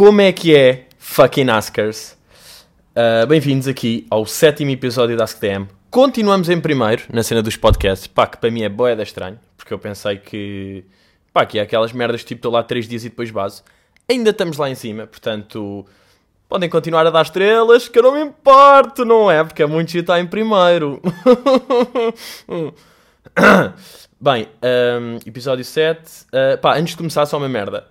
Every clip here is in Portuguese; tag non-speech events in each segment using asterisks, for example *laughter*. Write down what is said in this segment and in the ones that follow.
Como é que é, fucking Askers? Uh, Bem-vindos aqui ao sétimo episódio da AskDM. Continuamos em primeiro na cena dos podcasts. Pá, que para mim é boeda estranho, porque eu pensei que. Pá, que é aquelas merdas tipo estou lá três dias e depois base. Ainda estamos lá em cima, portanto. Podem continuar a dar estrelas, que eu não me importo, não é? Porque é muito estar em primeiro. *laughs* Bem, um, episódio 7. Uh, pá, antes de começar, só uma merda.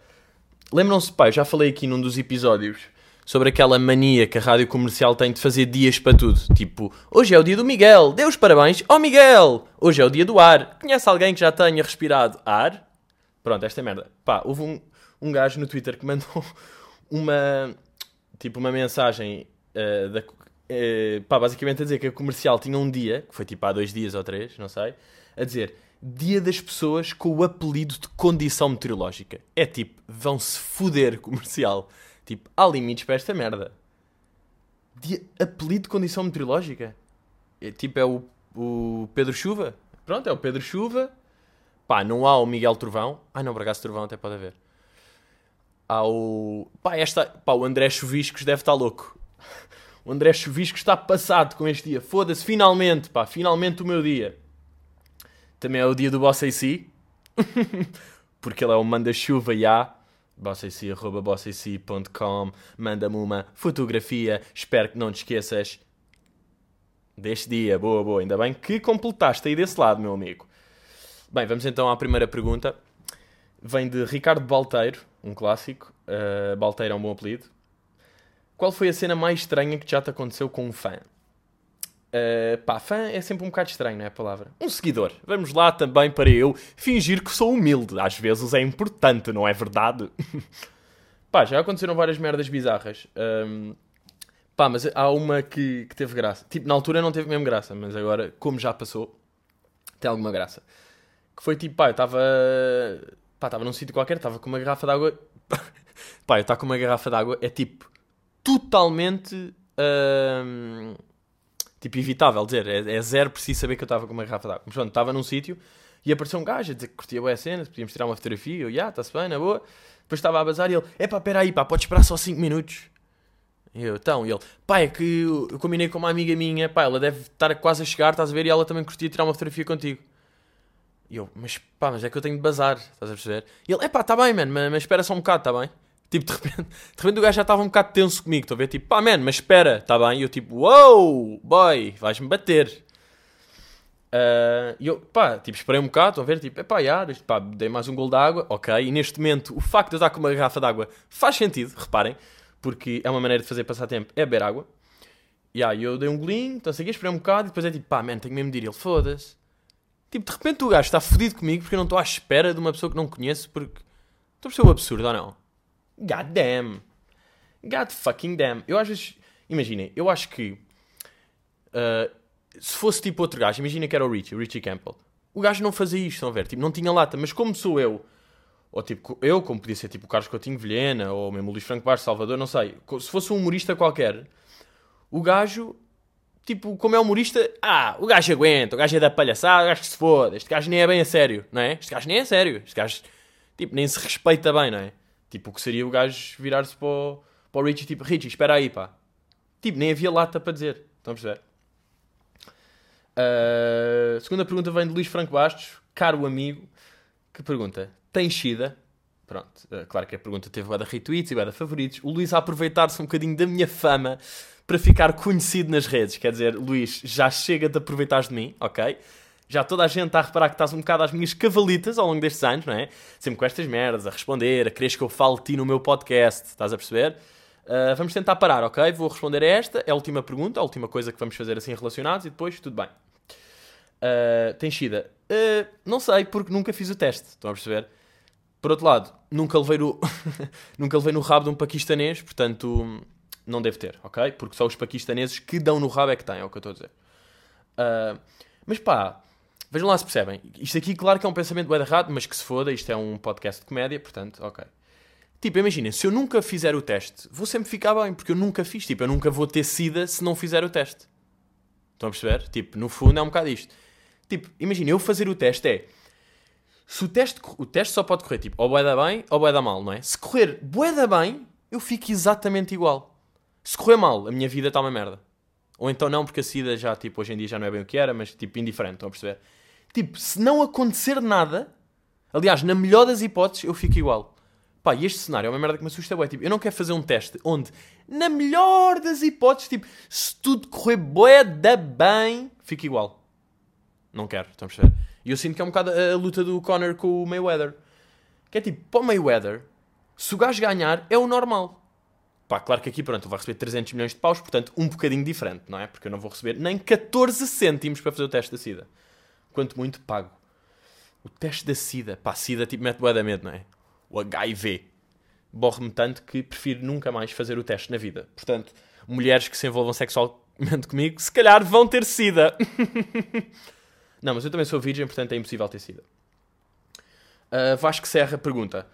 Lembram-se, eu já falei aqui num dos episódios sobre aquela mania que a rádio comercial tem de fazer dias para tudo. Tipo, hoje é o dia do Miguel, dê os parabéns ao Miguel. Hoje é o dia do ar. Conhece alguém que já tenha respirado ar? Pronto, esta é merda. Pá, houve um, um gajo no Twitter que mandou *laughs* uma, tipo, uma mensagem uh, da, uh, pá, basicamente a dizer que a comercial tinha um dia, que foi tipo há dois dias ou três, não sei, a dizer Dia das pessoas com o apelido de condição meteorológica. É tipo, vão-se foder comercial. Tipo, há limites para esta merda. Dia, apelido de condição meteorológica? É, tipo, é o, o Pedro Chuva. Pronto, é o Pedro Chuva. Pá, não há o Miguel Trovão. Ah, não, por acaso Trovão até pode haver. Há o. Pá, esta... Pá, o André Chuviscos deve estar louco. O André Chuviscos está passado com este dia. Foda-se, finalmente, pá, finalmente o meu dia. Também é o dia do Boss AC. *laughs* Porque ele é o manda-chuva e há. bossac.com Manda-me uma fotografia. Espero que não te esqueças deste dia. Boa, boa. Ainda bem que completaste aí desse lado, meu amigo. Bem, vamos então à primeira pergunta. Vem de Ricardo Balteiro, um clássico. Uh, Balteiro é um bom apelido. Qual foi a cena mais estranha que já te aconteceu com um fã? Uh, pá, fã é sempre um bocado estranho, não é a palavra? Um seguidor. Vamos lá também para eu fingir que sou humilde. Às vezes é importante, não é verdade? *laughs* pá, já aconteceram várias merdas bizarras. Um, pá, mas há uma que, que teve graça. Tipo, na altura não teve mesmo graça, mas agora, como já passou, tem alguma graça. Que foi tipo, pá, eu estava. Pá, estava num sítio qualquer, estava com uma garrafa de água. *laughs* pá, eu estar com uma garrafa de água é tipo. Totalmente. Tipo, evitável dizer, é, é zero preciso saber que eu estava com uma garrafa de água. Mas pronto, estava num sítio e apareceu um gajo a dizer que curtia boa a cena, podíamos tirar uma fotografia, eu, já, está-se bem, na boa. Depois estava a bazar e ele, é pá, pera aí, pá, pode esperar só 5 minutos. E eu, então, e ele, pá, é que eu combinei com uma amiga minha, pá, ela deve estar quase a chegar, estás a ver, e ela também curtia tirar uma fotografia contigo. E eu, mas pá, mas é que eu tenho de bazar, estás a perceber? E ele, é pá, está bem, mano, mas espera só um bocado, está bem? Tipo, de repente, de repente o gajo já estava um bocado tenso comigo, estou a ver? Tipo, pá, man, mas espera, está bem? E eu tipo, wow, boy, vais-me bater. Uh, e eu, pá, tipo, esperei um bocado, estão a ver? Tipo, pá, já, pá, dei mais um gol de água, ok. E neste momento, o facto de eu estar com uma garrafa de água faz sentido, reparem, porque é uma maneira de fazer passar tempo, é beber água. E aí eu dei um golinho, então segui, esperei um bocado e depois é tipo, pá, man, tenho mesmo de ir. Ele, foda-se. Tipo, de repente o gajo está fodido comigo porque eu não estou à espera de uma pessoa que não conheço, porque. Estou a perceber o absurdo ou não? God damn. God fucking damn. Eu às vezes. Imaginem, eu acho que. Uh, se fosse tipo outro gajo, imagina que era o Richie, o Richie Campbell. O gajo não fazia isto, a ver? Tipo, não tinha lata, mas como sou eu, ou tipo, eu, como podia ser tipo o Carlos Coutinho Vilhena, ou mesmo o Luís Franco Baixo Salvador, não sei. Se fosse um humorista qualquer, o gajo, tipo, como é humorista, ah, o gajo aguenta, o gajo é da palhaçada, o gajo que se foda, este gajo nem é bem a sério, não é? Este gajo nem é sério, este gajo, tipo, nem se respeita bem, não é? Tipo, o que seria o gajo virar-se para o, para o Richie, tipo, Richie, espera aí, pá. Tipo, nem havia lata para dizer. Estão a perceber? Uh, segunda pergunta vem de Luís Franco Bastos, caro amigo, que pergunta: Tem Shida? Pronto, uh, claro que a pergunta teve da retweets e da favoritos. O Luís a aproveitar-se um bocadinho da minha fama para ficar conhecido nas redes. Quer dizer, Luís, já chega de aproveitar de mim, ok? Já toda a gente está a reparar que estás um bocado às minhas cavalitas ao longo destes anos, não é? Sempre com estas merdas, a responder, a quereres que eu fale de ti no meu podcast, estás a perceber? Uh, vamos tentar parar, ok? Vou responder a esta, é a última pergunta, a última coisa que vamos fazer assim relacionados e depois tudo bem. Uh, tem Shida? Uh, não sei, porque nunca fiz o teste, estão a perceber? Por outro lado, nunca levei, no... *laughs* nunca levei no rabo de um paquistanês, portanto não deve ter, ok? Porque só os paquistaneses que dão no rabo é que têm, é o que eu estou a dizer. Uh, mas pá, Vejam lá se percebem. Isto aqui, claro que é um pensamento bem errado, mas que se foda, isto é um podcast de comédia, portanto, ok. Tipo, imagina, se eu nunca fizer o teste, vou sempre ficar bem, porque eu nunca fiz. Tipo, eu nunca vou ter sida se não fizer o teste. Estão a perceber? Tipo, no fundo é um bocado isto. Tipo, imagina, eu fazer o teste é... Se o teste, o teste só pode correr, tipo, ou dar bem ou dar mal, não é? Se correr bué da bem, eu fico exatamente igual. Se correr mal, a minha vida está uma merda. Ou então não, porque a SIDA já, tipo, hoje em dia já não é bem o que era, mas, tipo, indiferente, estão a perceber? Tipo, se não acontecer nada, aliás, na melhor das hipóteses, eu fico igual. Pá, e este cenário é uma merda que me assusta, bué. Tipo, eu não quero fazer um teste onde, na melhor das hipóteses, tipo, se tudo correr bué da bem, fico igual. Não quero, estão a perceber? E eu sinto que é um bocado a, a luta do Conor com o Mayweather. Que é tipo, para o Mayweather, se o gajo ganhar, é o normal. Pá, claro que aqui, pronto, ele vai receber 300 milhões de paus, portanto, um bocadinho diferente, não é? Porque eu não vou receber nem 14 cêntimos para fazer o teste da SIDA. Quanto muito pago. O teste da SIDA. Pá, SIDA tipo mete bué da medo, não é? O HIV. Borre-me tanto que prefiro nunca mais fazer o teste na vida. Portanto, mulheres que se envolvam sexualmente comigo, se calhar vão ter SIDA. *laughs* não, mas eu também sou virgem, portanto é impossível ter SIDA. Uh, Vasco Serra pergunta...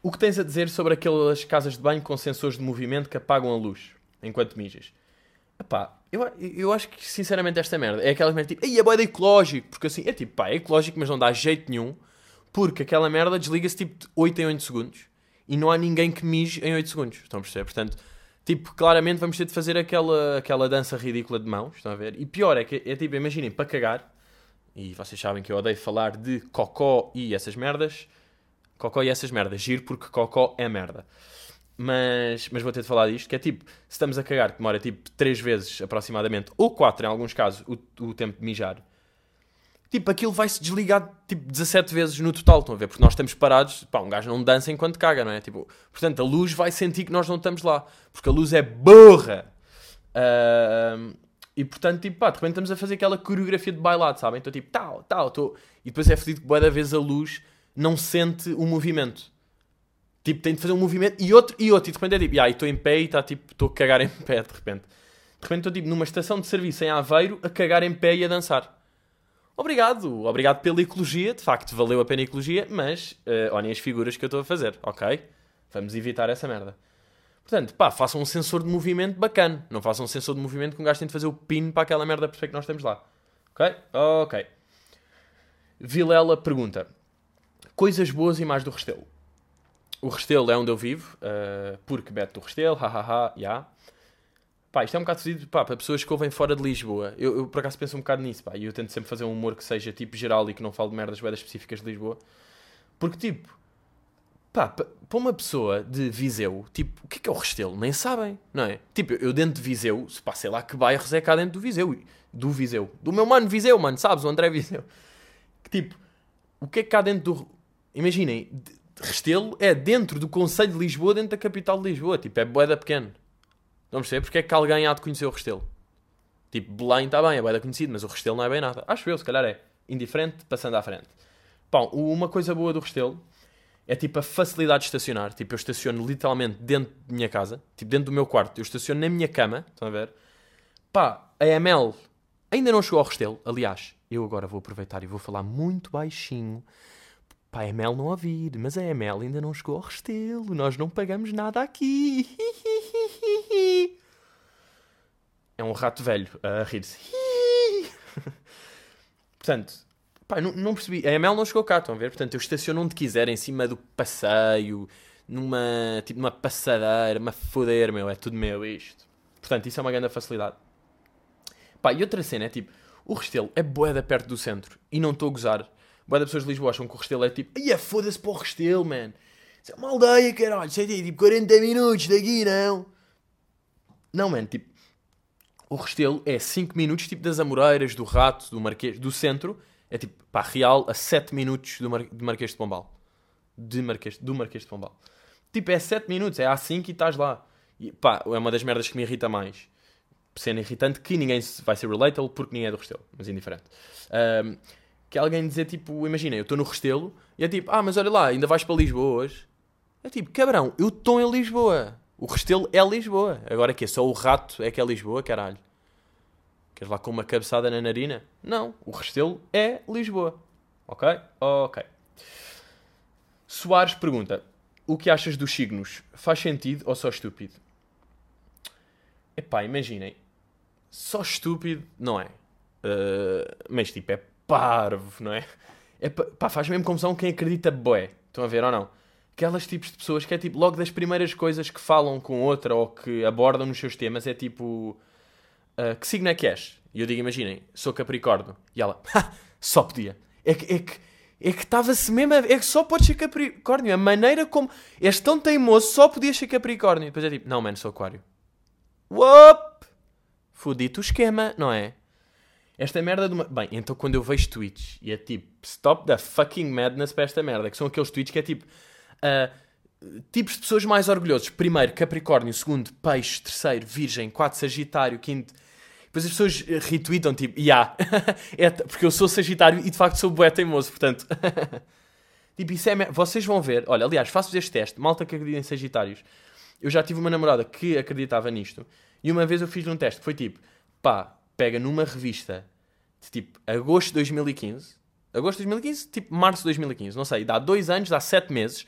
O que tens a dizer sobre aquelas casas de banho com sensores de movimento que apagam a luz enquanto mijas? Epá, eu, eu acho que sinceramente esta merda é aquela merda tipo, ei, é boeda ecológico, porque assim, é tipo, pá, é ecológico, mas não dá jeito nenhum, porque aquela merda desliga-se tipo de 8 em 8 segundos e não há ninguém que mije em 8 segundos. Estão a perceber? Portanto, tipo, claramente vamos ter de fazer aquela, aquela dança ridícula de mãos, estão a ver? E pior é que é tipo, imaginem, para cagar, e vocês sabem que eu odeio falar de cocó e essas merdas, Cocó e essas merdas. Giro porque cocó é merda. Mas, mas vou ter de falar disto, que é tipo, se estamos a cagar, que demora tipo 3 vezes aproximadamente, ou 4 em alguns casos, o, o tempo de mijar, tipo, aquilo vai-se desligar tipo 17 vezes no total, estão a ver? Porque nós estamos parados, pá, um gajo não dança enquanto caga, não é? Tipo, portanto, a luz vai sentir que nós não estamos lá, porque a luz é burra. Uh, e portanto, tipo, pá, de repente estamos a fazer aquela coreografia de bailado, sabem? Então, tipo, tal, tal, tô... e depois é fedido que boa da vez a luz não sente o movimento. Tipo, tem de fazer um movimento e outro e outro. E de repente é tipo, ah, estou em pé e está tipo, estou a cagar em pé de repente. De repente estou tipo numa estação de serviço em Aveiro a cagar em pé e a dançar. Obrigado, obrigado pela ecologia, de facto valeu a pena a ecologia, mas uh, olhem as figuras que eu estou a fazer, ok? Vamos evitar essa merda. Portanto, pá, façam um sensor de movimento bacana. Não façam um sensor de movimento que um gajo tem de fazer o pin para aquela merda perfeita que nós temos lá. Ok? Ok. Vilela pergunta: Coisas boas e mais do Restelo. O Restelo é onde eu vivo, uh, porque Beto do Restelo, hahaha, já. Yeah. Pá, isto é um bocado fedido pá, para pessoas que ouvem fora de Lisboa. Eu, eu, por acaso penso um bocado nisso, pá, e eu tento sempre fazer um humor que seja tipo geral e que não fale de merdas boedas específicas de Lisboa. Porque, tipo, pá, para uma pessoa de Viseu, tipo, o que é que é o Restelo? Nem sabem, não é? Tipo, eu dentro de Viseu, se pá, sei lá que bairros é cá dentro do Viseu. Do Viseu. Do meu mano Viseu, mano, sabes? O André Viseu. Que, tipo, o que é que cá dentro do imaginem, Restelo é dentro do Conselho de Lisboa, dentro da capital de Lisboa. Tipo, é boeda pequeno. Vamos ver porque é que alguém há de conhecer o Restelo. Tipo, Belém está bem, é boeda conhecido, mas o Restelo não é bem nada. Acho eu, se calhar é. Indiferente, passando à frente. Bom, uma coisa boa do Restelo é tipo a facilidade de estacionar. Tipo, eu estaciono literalmente dentro da minha casa, tipo dentro do meu quarto. Eu estaciono na minha cama, estão a ver? Pá, a ML ainda não chegou ao Restelo. Aliás, eu agora vou aproveitar e vou falar muito baixinho Pá, a Mel não ouvir, mas a Mel ainda não chegou ao Restelo. Nós não pagamos nada aqui. *laughs* É um rato velho a rir-se. *laughs* Portanto, pá, não, não, percebi. A Mel não chegou cá, estão a ver? Portanto, eu estaciono onde quiser, em cima do passeio, numa, tipo, numa passadeira, uma foder, meu. É tudo meu isto. Portanto, isso é uma grande facilidade. Pá, e outra cena é tipo, o Restelo é boeda perto do centro. E não estou a gozar. Boa das pessoas de Lisboa acham que o Restelo é tipo, ia foda-se para o Restelo, man. Isso é uma aldeia, caralho. Isso é tipo 40 minutos daqui, não? Não, man, tipo, o Restelo é 5 minutos, tipo das Amoreiras, do Rato, do Marquês, do centro. É tipo, pá, real, a 7 minutos do Mar... de Marquês de Pombal. De Marquês... Do Marquês de Pombal. Tipo, é 7 minutos, é A5 e estás lá. E, pá, é uma das merdas que me irrita mais. Sendo irritante que ninguém vai ser relatable porque ninguém é do Restelo, mas indiferente. Um, que alguém dizer tipo, imagina, eu estou no Restelo e é tipo, ah, mas olha lá, ainda vais para Lisboa hoje. É tipo, cabrão, eu estou em Lisboa. O Restelo é Lisboa. Agora que é só o rato é que é Lisboa, caralho. Queres lá com uma cabeçada na narina? Não, o Restelo é Lisboa. Ok? Ok. Soares pergunta: O que achas dos signos? Faz sentido ou só estúpido? Epá, imaginem. Só estúpido não é. Uh, mas tipo, é parvo, não é? é pá, faz mesmo confusão quem acredita boé. Estão a ver ou não? aquelas tipos de pessoas que é tipo, logo das primeiras coisas que falam com outra ou que abordam nos seus temas é tipo, uh, que signo é que és? E eu digo, imaginem, sou Capricórnio. E ela, só podia. É que, é que, é que estava-se mesmo, a, é que só pode ser Capricórnio. A maneira como és tão teimoso, só podias ser Capricórnio. E depois é tipo, não, mano, sou Aquário. Whoop! Fudito o esquema, não é? Esta merda de uma. Bem, então quando eu vejo tweets e é tipo, stop the fucking madness para esta merda, que são aqueles tweets que é tipo. Uh, tipos de pessoas mais orgulhosos. Primeiro, Capricórnio. Segundo, Peixe. Terceiro, Virgem. Quatro, Sagitário. Quinto. Depois as pessoas retweetam tipo, yeah, *laughs* é porque eu sou Sagitário e de facto sou bué teimoso, portanto. *laughs* tipo, isso é. Vocês vão ver. Olha, aliás, faço este teste. Malta que acredita em Sagitários. Eu já tive uma namorada que acreditava nisto. E uma vez eu fiz um teste. Foi tipo, pá, pega numa revista de tipo agosto de 2015, agosto de 2015, tipo março de 2015, não sei, dá dois anos, dá sete meses,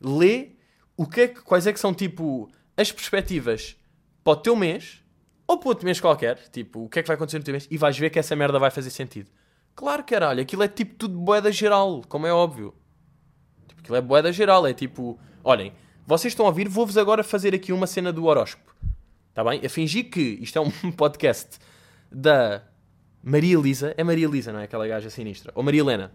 lê o que é que, quais é que são tipo as perspectivas para o teu mês ou para outro mês qualquer, tipo, o que é que vai acontecer no teu mês e vais ver que essa merda vai fazer sentido. Claro, caralho, aquilo é tipo tudo boeda geral, como é óbvio. Tipo, aquilo é boeda geral, é tipo, olhem, vocês estão a ouvir, vou-vos agora fazer aqui uma cena do horóscopo. Está bem? A fingir que isto é um *laughs* podcast da Maria Elisa. É Maria Elisa, não é? Aquela gaja sinistra. Ou Maria Helena.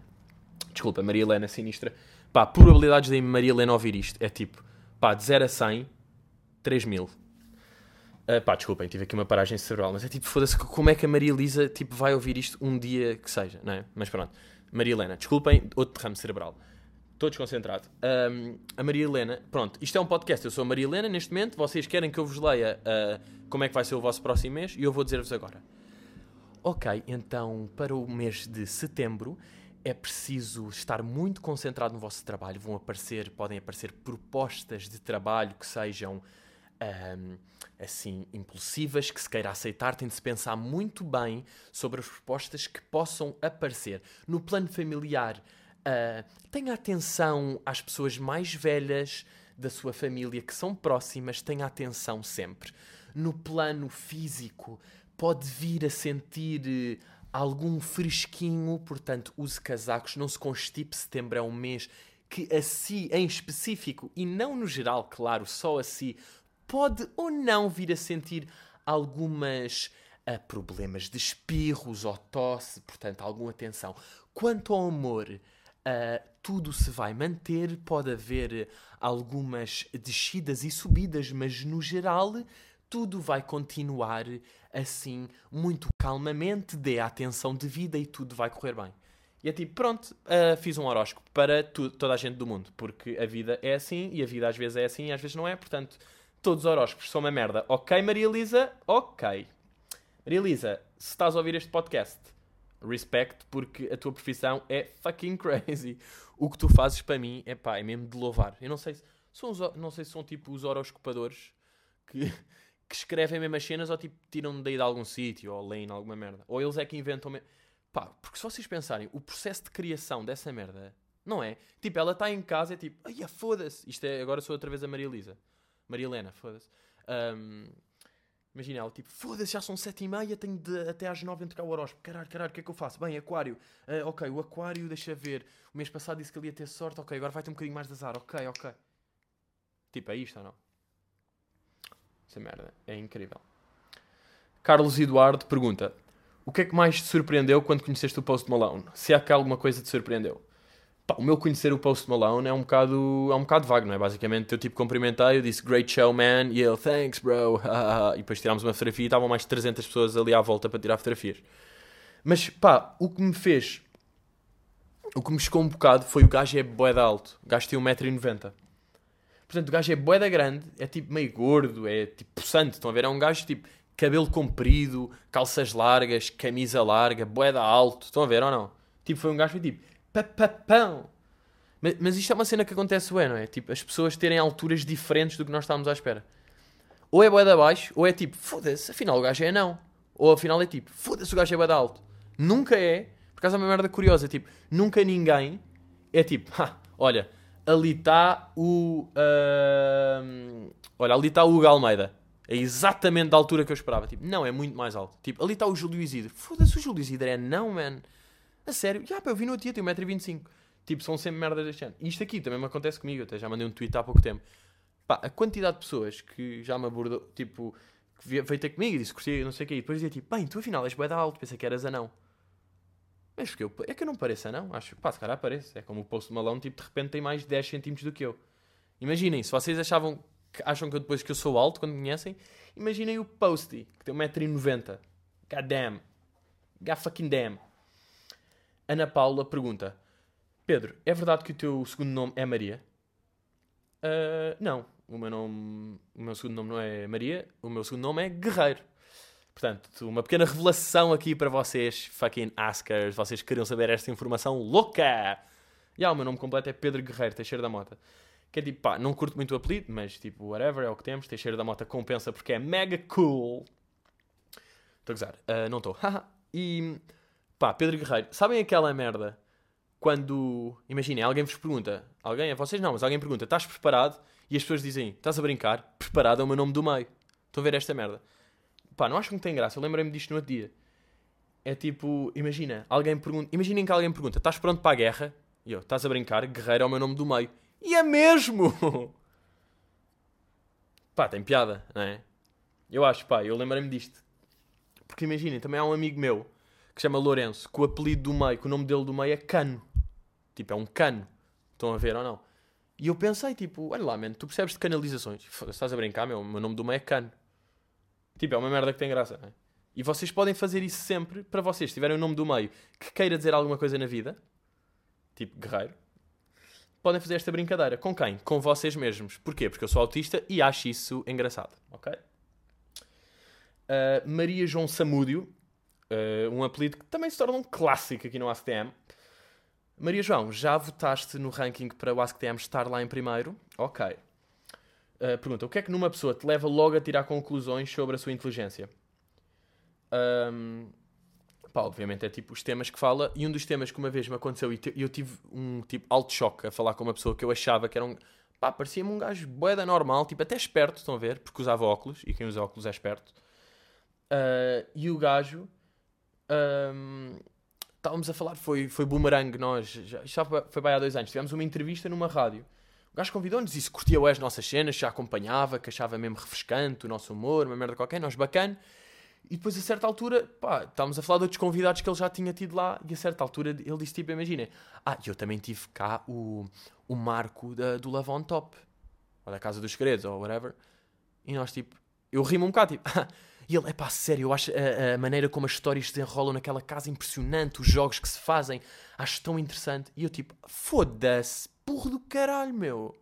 Desculpa, Maria Helena sinistra. Pá, probabilidades de Maria Helena ouvir isto é tipo, pá, de 0 a 100, 3 mil. Uh, pá, desculpem, tive aqui uma paragem cerebral, mas é tipo, foda-se, como é que a Maria Elisa tipo, vai ouvir isto um dia que seja, não é? Mas pronto. Maria Helena, desculpem, outro derrame cerebral. Estou desconcentrado. Um, a Maria Helena, pronto, isto é um podcast. Eu sou a Maria Helena neste momento. Vocês querem que eu vos leia uh, como é que vai ser o vosso próximo mês e eu vou dizer-vos agora. Ok, então para o mês de setembro é preciso estar muito concentrado no vosso trabalho. Vão aparecer, podem aparecer propostas de trabalho que sejam um, assim impulsivas, que se queira aceitar. Tem de se pensar muito bem sobre as propostas que possam aparecer. No plano familiar, uh, tenha atenção às pessoas mais velhas da sua família que são próximas, tenha atenção sempre. No plano físico, pode vir a sentir eh, algum fresquinho, portanto, use casacos, não se constipe. Setembro é um mês que a si em específico, e não no geral, claro, só a si, pode ou não vir a sentir algumas uh, problemas de espirros ou tosse, portanto, alguma atenção. Quanto ao amor, uh, tudo se vai manter, pode haver algumas descidas e subidas, mas no geral tudo vai continuar assim, muito calmamente, dê a atenção devida e tudo vai correr bem. E é tipo, pronto, uh, fiz um horóscopo para tu, toda a gente do mundo, porque a vida é assim e a vida às vezes é assim e às vezes não é, portanto, todos os horóscopos são uma merda. Ok, Maria Elisa? Ok. Maria Elisa, se estás a ouvir este podcast, respect, porque a tua profissão é fucking *laughs* crazy. O que tu fazes para mim é pá, é mesmo de louvar. Eu não sei se são, os, não sei se são tipo os horoscopadores que que escrevem mesmo as cenas ou tipo tiram daí de algum sítio ou leem alguma merda. Ou eles é que inventam. Me... Pá, porque se vocês pensarem, o processo de criação dessa merda, não é? Tipo, ela está em casa e é tipo, ai, foda-se. Isto é, agora sou outra vez a Maria Elisa. Maria Helena, foda-se. Um, Imagina ela, tipo, foda-se, já são sete e meia, tenho de, até às nove entregar o horóscopo. Caralho, caralho, o que é que eu faço? Bem, aquário. Uh, ok, o aquário, deixa ver. O mês passado disse que ele ia ter sorte. Ok, agora vai ter um bocadinho mais de azar. Ok, ok. Tipo, é isto ou não? Essa merda é incrível. Carlos Eduardo pergunta: O que é que mais te surpreendeu quando conheceste o Post Malone? Se há que alguma coisa te surpreendeu? Pá, o meu conhecer o Post Malone é um bocado, é um bocado vago, não é? Basicamente, eu tipo cumprimentei, eu disse Great show, man, e ele Thanks, bro, *laughs* e depois tirámos uma fotografia e estavam mais de 300 pessoas ali à volta para tirar fotografias. Mas pá, o que me fez, o que me chocou um bocado foi o gajo é bué alto, o gajo tem 1,90m. Portanto, o gajo é boeda grande, é tipo meio gordo, é tipo possante. Estão a ver? É um gajo tipo cabelo comprido, calças largas, camisa larga, boeda alto. Estão a ver ou não? Tipo, foi um gajo que tipo papapão. Mas, mas isto é uma cena que acontece, ué, não é? Tipo, as pessoas terem alturas diferentes do que nós estávamos à espera. Ou é boeda baixo, ou é tipo, foda-se, afinal o gajo é não. Ou afinal é tipo, foda-se, o gajo é boeda alto. Nunca é, por causa é uma merda curiosa, tipo, nunca ninguém é tipo, ha, olha ali está o. Uh, olha, ali está o Hugo Almeida. É exatamente da altura que eu esperava. Tipo, não, é muito mais alto. Tipo, ali está o Júlio Isidro. Foda-se, o Júlio Isidro é não, man. A sério. Já, pá, eu vi no outro dia, tem 1,25m. Tipo, são sempre merdas deste ano. E isto aqui também me acontece comigo, até já mandei um tweet há pouco tempo. Pá, a quantidade de pessoas que já me abordou, tipo, que veio ter comigo e disse curtia, não sei o quê, e depois dizia tipo, bem, tu afinal és bué da alto, pensei que eras anão. Mas porque eu, é que eu não pareço anão, acho, pá, se calhar. É como o Post Malone, tipo, de repente tem mais de 10 centímetros do que eu. Imaginem, se vocês achavam, que, acham que eu depois que eu sou alto, quando me conhecem, imaginem o Posty, que tem 1,90m. God damn. God fucking damn. Ana Paula pergunta, Pedro, é verdade que o teu segundo nome é Maria? Uh, não, o meu nome, o meu segundo nome não é Maria, o meu segundo nome é Guerreiro. Portanto, uma pequena revelação aqui para vocês, fucking askers, vocês queriam saber esta informação louca. E yeah, o meu nome completo é Pedro Guerreiro Teixeira da Mota. Que é tipo, pá, não curto muito o apelido, mas tipo, whatever, é o que temos. Teixeira da Mota compensa porque é mega cool. Estou a gozar, uh, não estou. *laughs* e, pá, Pedro Guerreiro, sabem aquela merda quando, imaginem, alguém vos pergunta, alguém, a vocês não, mas alguém pergunta, estás preparado? E as pessoas dizem, estás a brincar? Preparado é o meu nome do meio. Estão a ver esta merda? Pá, não acham que tem graça? Eu lembrei-me disto no outro dia. É tipo, imagina, alguém pergunta, imaginem que alguém pergunta, estás pronto para a guerra? E eu, estás a brincar? Guerreiro é o meu nome do meio. E é mesmo! *laughs* pá, tem piada, não é? Eu acho, pá, eu lembrei-me disto. Porque imaginem, também há um amigo meu que se chama Lourenço, que o apelido do meio, que o nome dele do meio é Cano. Tipo, é um cano. Estão a ver ou não? E eu pensei, tipo, olha lá, mano, tu percebes de canalizações. Estás a brincar, meu? O meu nome do meio é cano. Tipo, é uma merda que tem graça, não é? E vocês podem fazer isso sempre para vocês. Se tiverem o nome do meio que queira dizer alguma coisa na vida, tipo guerreiro, podem fazer esta brincadeira. Com quem? Com vocês mesmos. Porquê? Porque eu sou autista e acho isso engraçado. Ok? Uh, Maria João Samúdio, uh, um apelido que também se torna um clássico aqui no ACTM. Maria João, já votaste no ranking para o AskTM estar lá em primeiro? Ok. Uh, pergunta: o que é que numa pessoa te leva logo a tirar conclusões sobre a sua inteligência? Um, pá, obviamente é tipo os temas que fala, e um dos temas que uma vez me aconteceu, e eu tive um tipo alto choque a falar com uma pessoa que eu achava que era um. pá, parecia-me um gajo boeda normal, tipo até esperto, estão a ver? Porque usava óculos, e quem usa óculos é esperto. Uh, e o gajo. Um, estávamos a falar, foi, foi boomerang, nós, já, já foi, bem há dois anos, tivemos uma entrevista numa rádio. O gajo convidou-nos e se curtia as nossas cenas, já acompanhava, que achava mesmo refrescante o nosso humor, uma merda qualquer, nós bacana. E depois, a certa altura, pá, estávamos a falar de outros convidados que ele já tinha tido lá, e a certa altura ele disse tipo: Imagina, ah, eu também tive cá o, o marco da, do Love on Top, ou da Casa dos Segredos, ou whatever. E nós, tipo, eu rimo um bocado, tipo, *laughs* E ele, é pá, sério, eu acho a, a, maneira como as histórias se desenrolam naquela casa impressionante, os jogos que se fazem, acho tão interessante. E eu, tipo, foda-se, burro do caralho, meu.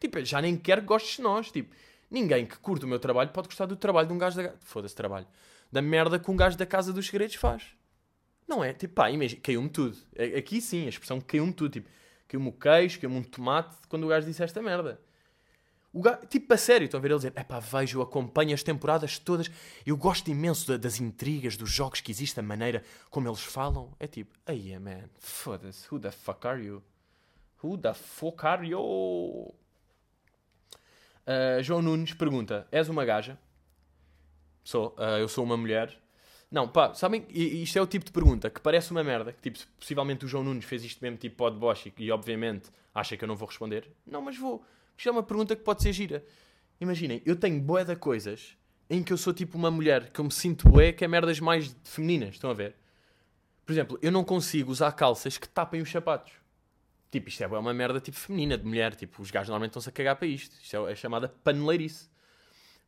Tipo, já nem quero que gostes de nós. Tipo, ninguém que curte o meu trabalho pode gostar do trabalho de um gajo da. Foda-se, trabalho. Da merda que um gajo da Casa dos Segredos faz. Não é? Tipo, pá, imagina, caiu-me tudo. Aqui sim, a expressão caiu-me tudo. Tipo, caiu-me o queijo, caiu-me um tomate quando o gajo disse esta merda. O gajo, tipo, a sério, estão a ver ele dizer: é pá, vejo, acompanho as temporadas todas, eu gosto imenso da, das intrigas, dos jogos que existem, a maneira como eles falam. É tipo, aí, man, foda-se, who the fuck are you? Who the fuck are you? Uh, João Nunes pergunta: és uma gaja? Sou, uh, eu sou uma mulher. Não, pá, sabem, isto é o tipo de pergunta que parece uma merda, que tipo, possivelmente o João Nunes fez isto mesmo tipo pod Bosch e, e obviamente acha que eu não vou responder. Não, mas vou isto é uma pergunta que pode ser gira. Imaginem, eu tenho boé de coisas em que eu sou tipo uma mulher, que eu me sinto boé, que é merdas mais femininas, estão a ver? Por exemplo, eu não consigo usar calças que tapem os sapatos. Tipo, isto é uma merda tipo feminina, de mulher. Tipo, os gajos normalmente estão-se a cagar para isto. Isto é, é chamada paneleirice.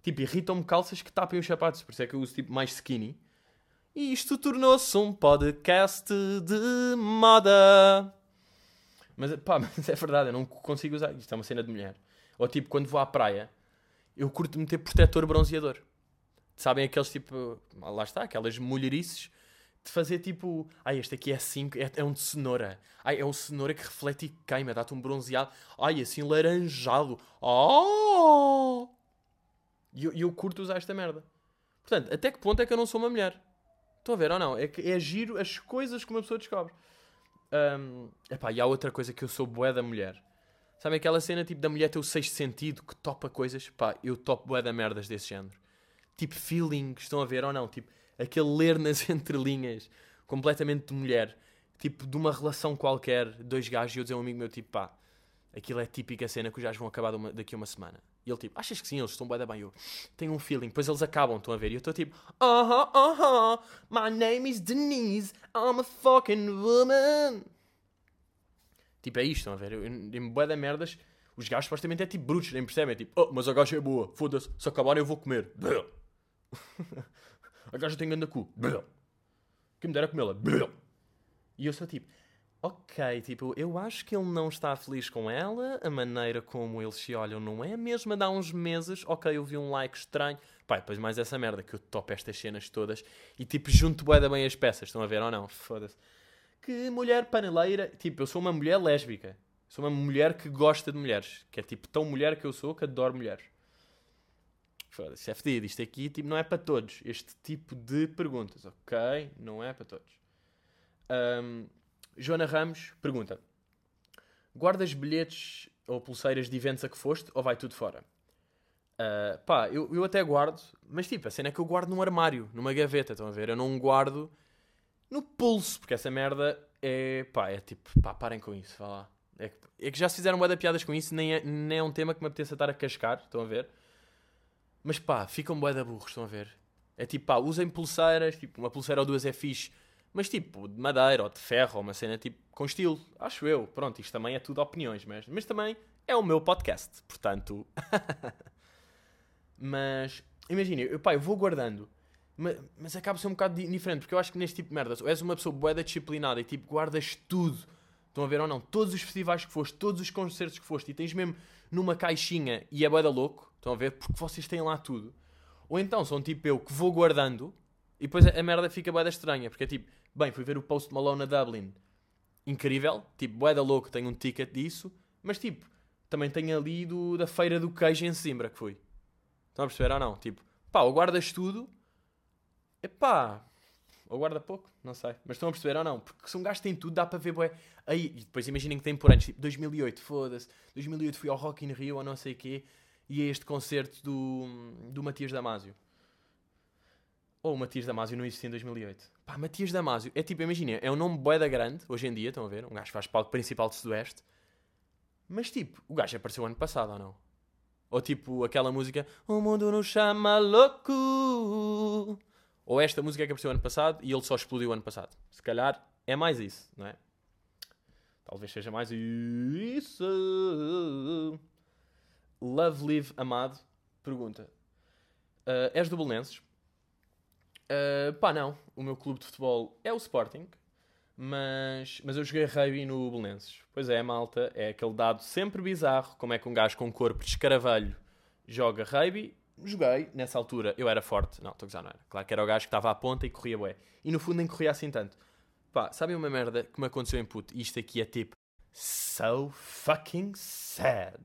Tipo, irritam-me calças que tapem os sapatos. Por isso é que eu uso tipo mais skinny. E isto tornou-se um podcast de moda. Mas, pá, *laughs* mas é verdade, eu não consigo usar. Isto é uma cena de mulher. Ou tipo, quando vou à praia, eu curto meter protetor bronzeador. Sabem aqueles tipo. Lá está, aquelas mulherices de fazer tipo. Ai, este aqui é assim, é, é um de cenoura. Ai, é um cenoura que reflete e queima, dá-te um bronzeado. Ai, assim laranjado. Oh! E eu, eu curto usar esta merda. Portanto, até que ponto é que eu não sou uma mulher? Estão a ver ou não? É, que é giro as coisas que uma pessoa descobre. Um, epá, e há outra coisa que eu sou bué da mulher. Sabe aquela cena tipo da mulher ter o sexto sentido que topa coisas? Pá, eu topo bué da merdas desse género. Tipo feelings, estão a ver ou não? Tipo, aquele ler nas *laughs* entrelinhas, completamente de mulher. tipo, de uma relação qualquer, dois gajos, e eu dizer a um amigo meu, tipo, pá, aquilo é típica cena que os gajos vão acabar uma, daqui a uma semana. E ele, tipo, achas que sim? Eles estão bem da bem. Eu tenho um feeling. Depois eles acabam, estão a ver. E eu estou tipo, uh-huh, uh-huh, my name is Denise, I'm a fucking woman. Tipo, é isto, estão a ver? Em bué da merdas, os gajos supostamente é tipo brutos, nem percebem. É tipo, oh, mas a gaja é boa, foda-se, se acabar eu vou comer. *laughs* a gaja tem ganda cu. Quem me dera comê-la. E eu sou tipo, ok, tipo, eu acho que ele não está feliz com ela, a maneira como eles se olham não é a dar uns meses, ok, eu vi um like estranho. Pai, depois mais essa merda que eu topo estas cenas todas e tipo, junto bué bem as peças, estão a ver ou não? Foda-se. Que mulher paneleira, tipo, eu sou uma mulher lésbica. Sou uma mulher que gosta de mulheres. Que é tipo tão mulher que eu sou que adoro mulheres. Foda-se, fedido. Isto aqui tipo, não é para todos. Este tipo de perguntas, ok? Não é para todos. Um, Joana Ramos pergunta: Guardas bilhetes ou pulseiras de eventos a que foste ou vai tudo fora? Uh, pá, eu, eu até guardo, mas tipo, a cena é que eu guardo num armário, numa gaveta, estão a ver? Eu não guardo no pulso, porque essa merda é, pá, é tipo, pá, parem com isso, vá lá. É que, é que já se fizeram de piadas com isso, nem é, nem é um tema que me apeteça estar a cascar, estão a ver? Mas pá, ficam bué da burros, estão a ver? É tipo, pá, usem pulseiras, tipo, uma pulseira ou duas é fixe, mas tipo, de madeira ou de ferro, ou uma cena tipo, com estilo, acho eu. Pronto, isto também é tudo opiniões, mas, mas também é o meu podcast, portanto. *laughs* mas, imagina, eu, pá, eu vou guardando, mas, mas acaba ser um bocado diferente, porque eu acho que neste tipo de merdas, ou és uma pessoa bué disciplinada e tipo, guardas tudo Estão a ver ou não? Todos os festivais que foste, todos os concertos que foste, e tens mesmo numa caixinha e é bué da louco. Estão a ver? Porque vocês têm lá tudo. Ou então são tipo eu que vou guardando e depois a merda fica bué da estranha. Porque é tipo, bem, fui ver o Post Malone na Dublin. Incrível. Tipo, bué da louco, tenho um ticket disso. Mas tipo, também tenho ali do, da Feira do Queijo em Simbra que fui. Estão a perceber ou não? Tipo, pá, guardas tudo. Epá, ou guarda pouco, não sei. Mas estão a perceber ou não? Porque se um gajo tem tudo, dá para ver, bué. Aí, depois imaginem que tem por anos, tipo 2008, foda-se. 2008 fui ao Rock in Rio ou não sei quê. E é este concerto do, do Matias Damasio. Ou o Matias Damasio não existia em 2008. Pá, Matias Damasio, é tipo, imaginem, é um nome bué da grande, hoje em dia, estão a ver? Um gajo faz palco principal de Sudoeste. Mas tipo, o gajo apareceu ano passado ou não? Ou tipo, aquela música O mundo nos chama louco ou esta música é que apareceu ano passado e ele só explodiu ano passado. Se calhar é mais isso, não é? Talvez seja mais isso. Love Live Amado pergunta: uh, És do Belenenses? Uh, pá, não. O meu clube de futebol é o Sporting, mas, mas eu joguei rugby no Belenenses. Pois é, malta, é aquele dado sempre bizarro: como é que um gajo com corpo de escaravelho joga rugby joguei, nessa altura eu era forte. Não, estou a gozar, não era. Claro que era o gajo que estava à ponta e corria bué. E no fundo nem corria assim tanto. Pá, sabem uma merda que me aconteceu em puto? Isto aqui é tipo so fucking sad.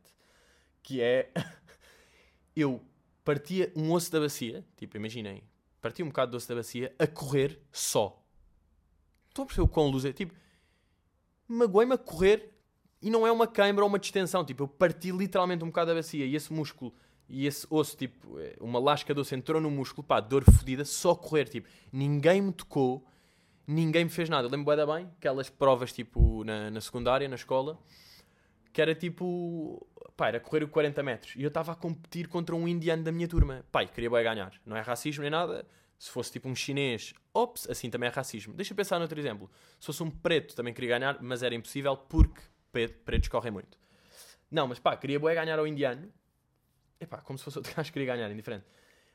Que é. *laughs* eu partia um osso da bacia, tipo, imaginem, partia um bocado do osso da bacia a correr só. Estão a perceber o quão luz é? Tipo, magoei-me a correr e não é uma câimbra ou uma distensão. Tipo, eu parti literalmente um bocado da bacia e esse músculo e esse osso, tipo, eh, uma lasca osso entrou no músculo, pá, dor fodida, só correr, tipo, ninguém me tocou, ninguém me fez nada. Eu lembro bem, aquelas provas, tipo, na, na secundária, na escola, que era tipo, pá, era correr o 40 metros. E eu estava a competir contra um indiano da minha turma. Pai, queria bem ganhar. Não é racismo nem nada. Se fosse tipo um chinês, ops, assim também é racismo. Deixa eu pensar noutro exemplo. Se fosse um preto, também queria ganhar, mas era impossível porque pretos correm muito. Não, mas pá, queria bem ganhar ao indiano Epá, como se fosse outro *laughs* gajo que queria ganhar, indiferente.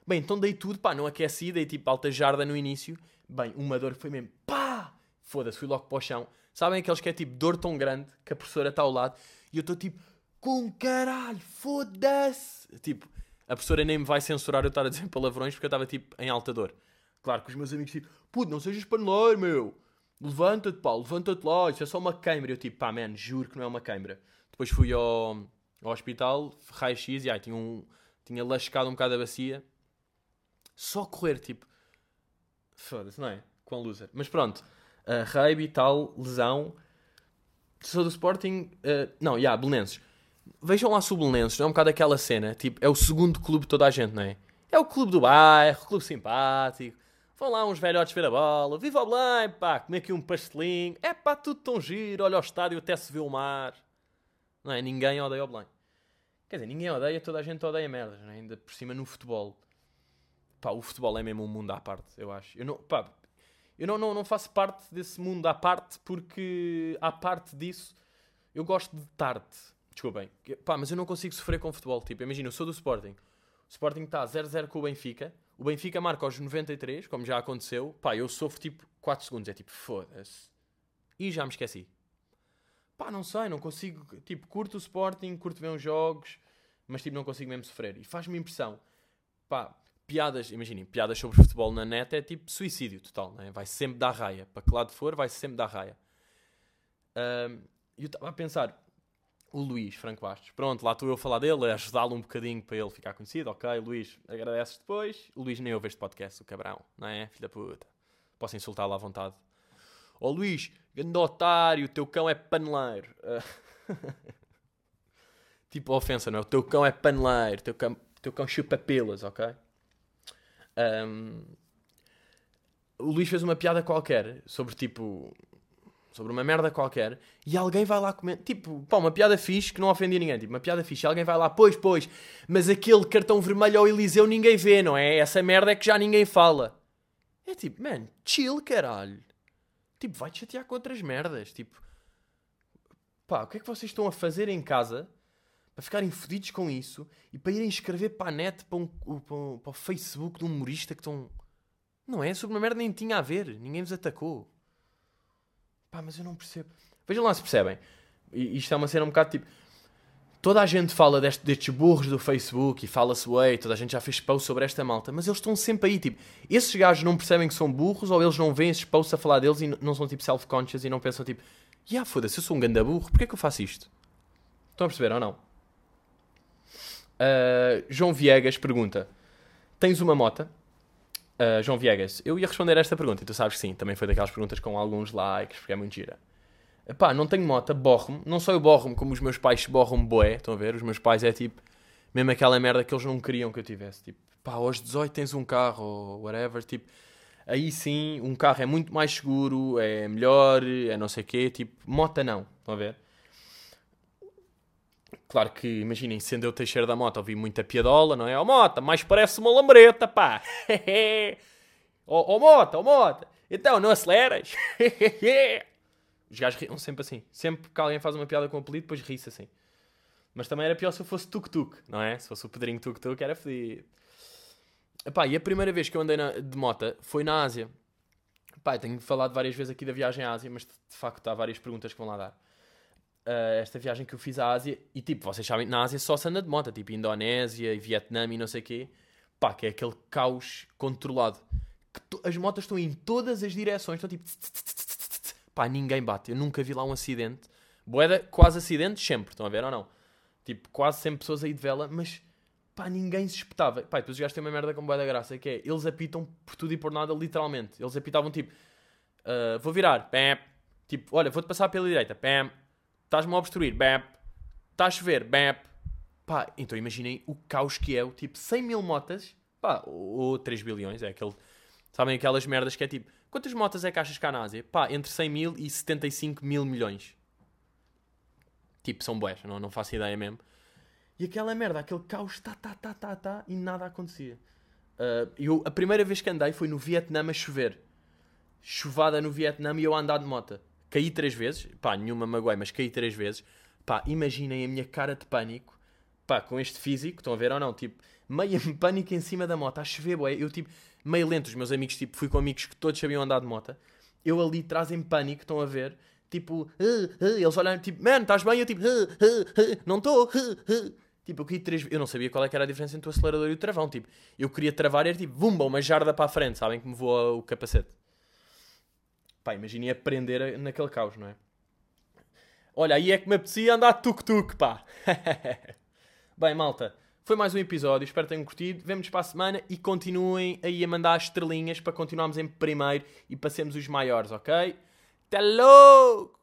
Bem, então dei tudo, pá, não aqueci, dei tipo alta jarda no início. Bem, uma dor foi mesmo, pá! Foda-se, fui logo para o chão. Sabem aqueles que é tipo dor tão grande que a professora está ao lado e eu estou tipo, com caralho, foda-se! Tipo, a professora nem me vai censurar eu estar a dizer *laughs* palavrões porque eu estava tipo em alta dor. Claro que os meus amigos tipo, puto, não sejas paneleiro, meu! Levanta-te, pá, levanta-te lá, isso é só uma câimbra. Eu tipo, pá, man, juro que não é uma câimbra. Depois fui ao ao hospital, raio-x, e ai, tinha, um, tinha lascado um bocado a bacia. Só correr, tipo. Foda-se, não é? A loser. Mas pronto, uh, rugby e tal, lesão. Sou do Sporting. Uh, não, já, yeah, Belenenses. Vejam lá se o Belenenses não é um bocado aquela cena. Tipo, é o segundo clube de toda a gente, não é? É o clube do bairro, clube simpático. Vão lá uns velhotes ver a bola, viva o Belém, pá, comer aqui um pastelinho. É pá, tudo tão giro, olha o estádio, até se vê o mar. Não é? Ninguém odeia o Belém. Quer dizer, ninguém odeia, toda a gente odeia merdas, não é? ainda por cima no futebol. Pá, o futebol é mesmo um mundo à parte, eu acho. Eu não, pá, eu não, não, não faço parte desse mundo à parte porque, à parte disso, eu gosto de tarde. Desculpem. Pá, mas eu não consigo sofrer com futebol. Tipo, imagina, eu sou do Sporting. O Sporting está 0-0 com o Benfica. O Benfica marca aos 93, como já aconteceu. Pá, eu sofro tipo 4 segundos. É tipo, foda-se. E já me esqueci. Pá, não sei, não consigo. Tipo, curto o Sporting, curto ver uns jogos, mas tipo, não consigo mesmo sofrer. E faz-me impressão. Pá, piadas, imaginem, piadas sobre futebol na net é tipo suicídio total, né? vai sempre dar raia. Para que lado for, vai sempre dar raia. E eu estava a pensar, o Luís Franco Bastos, pronto, lá estou eu a falar dele, a ajudá-lo um bocadinho para ele ficar conhecido, ok, Luís, agradeces depois. O Luís nem ouve este podcast, o cabrão, não é? Filho da puta. Posso insultá-lo à vontade. Ó oh, Luís, grande otário, teu cão é paneleiro. *laughs* tipo ofensa, não é? O teu cão é paneleiro, teu cão, teu cão chupa pelas, ok? Um, o Luís fez uma piada qualquer sobre tipo. Sobre uma merda qualquer e alguém vai lá comer. Tipo, pá, uma piada fixe que não ofendia ninguém. Tipo, uma piada fixe. Alguém vai lá, pois, pois, mas aquele cartão vermelho ao Eliseu ninguém vê, não é? Essa merda é que já ninguém fala. É tipo, man, chill, caralho. Tipo, vai-te chatear com outras merdas. Tipo, pá, o que é que vocês estão a fazer em casa para ficarem fodidos com isso e para irem escrever para a net, para, um, para, um, para o Facebook de um humorista que estão. Não é? Sobre uma merda nem tinha a ver. Ninguém vos atacou. Pá, mas eu não percebo. Vejam lá se percebem. Isto é uma cena um bocado tipo. Toda a gente fala deste, destes burros do Facebook e fala-se, ué, toda a gente já fez posts sobre esta malta, mas eles estão sempre aí, tipo, esses gajos não percebem que são burros ou eles não veem esses posts a falar deles e não são tipo self-conscious e não pensam tipo, ya, yeah, foda-se, eu sou um ganda burro, porquê é que eu faço isto? Estão a perceber ou não? Uh, João Viegas pergunta: Tens uma mota? Uh, João Viegas, eu ia responder a esta pergunta e tu sabes que sim, também foi daquelas perguntas com alguns likes, porque é muito gira. Pá, não tenho mota, borro-me. Não só eu borro-me, como os meus pais borram-me boé. Estão a ver? Os meus pais é tipo, mesmo aquela merda que eles não queriam que eu tivesse. Tipo, pá, aos 18 tens um carro ou whatever. Tipo, aí sim, um carro é muito mais seguro, é melhor, é não sei o quê. Tipo, mota não. Estão a ver? Claro que, imaginem, sendo eu Teixeira da Mota, ouvi muita piadola, não é? Ó oh, Mota, mais parece uma lambreta, pá! *laughs* Ó oh, oh, Mota, ó oh, Mota! Então, não aceleras? *laughs* *laughs* Os gajos riam sempre assim. Sempre que alguém faz uma piada com o apelido, depois ri-se assim. Mas também era pior se eu fosse tuk-tuk, não é? Se fosse o Pedrinho tuk-tuk, era fedido. Epá, e a primeira vez que eu andei na, de moto foi na Ásia. Epá, tenho falado várias vezes aqui da viagem à Ásia, mas de facto há várias perguntas que vão lá dar uh, esta viagem que eu fiz à Ásia. E tipo, vocês sabem, na Ásia só se anda de moto, tipo Indonésia e Vietnã e não sei o quê. Pá, que é aquele caos controlado. Que as motas estão em todas as direções, estão tipo. Pá, ninguém bate. Eu nunca vi lá um acidente. Boeda, quase acidentes sempre, estão a ver ou não? Tipo, quase sempre pessoas aí de vela, mas pá, ninguém se espetava. Pá, depois os gajos têm uma merda com boeda graça, que é, eles apitam por tudo e por nada, literalmente. Eles apitavam tipo, uh, vou virar, pam. Tipo, olha, vou-te passar pela direita, pam. Estás-me a obstruir, bap. Está a chover, bap. Pá, então imaginem o caos que é o tipo 100 mil motas, pá, ou 3 bilhões, é aquele. Sabem aquelas merdas que é tipo, quantas motas é que achas cá na Ásia? Pá, entre 100 mil e 75 mil milhões. Tipo, são boés, não, não faço ideia mesmo. E aquela merda, aquele caos, tá, tá, tá, tá, tá, e nada acontecia. Uh, eu, a primeira vez que andei foi no Vietnã a chover. Chuvada no Vietnã e eu a andar de moto caí três vezes, pá, nenhuma magoei, mas caí três vezes, pá, imaginem a minha cara de pânico, pá, com este físico, estão a ver ou não, tipo, meio pânico em cima da moto, a chover, boé, eu tipo, meio lento, os meus amigos, tipo, fui com amigos que todos sabiam andar de moto, eu ali trazem pânico, estão a ver, tipo, eles olham, tipo, man, estás bem? Eu tipo, não estou, Tipo, eu caí três Eu não sabia qual é era a diferença entre o acelerador e o travão. Tipo, eu queria travar e era tipo, vumba, uma jarda para a frente, sabem que me voa o capacete. Pá, imaginem aprender naquele caos, não é? Olha, aí é que me apetecia andar tuk-tuk, pá. *laughs* Bem, malta, foi mais um episódio. Espero que tenham curtido. Vemo-nos para a semana e continuem aí a mandar as estrelinhas para continuarmos em primeiro e passemos os maiores, ok? Até logo!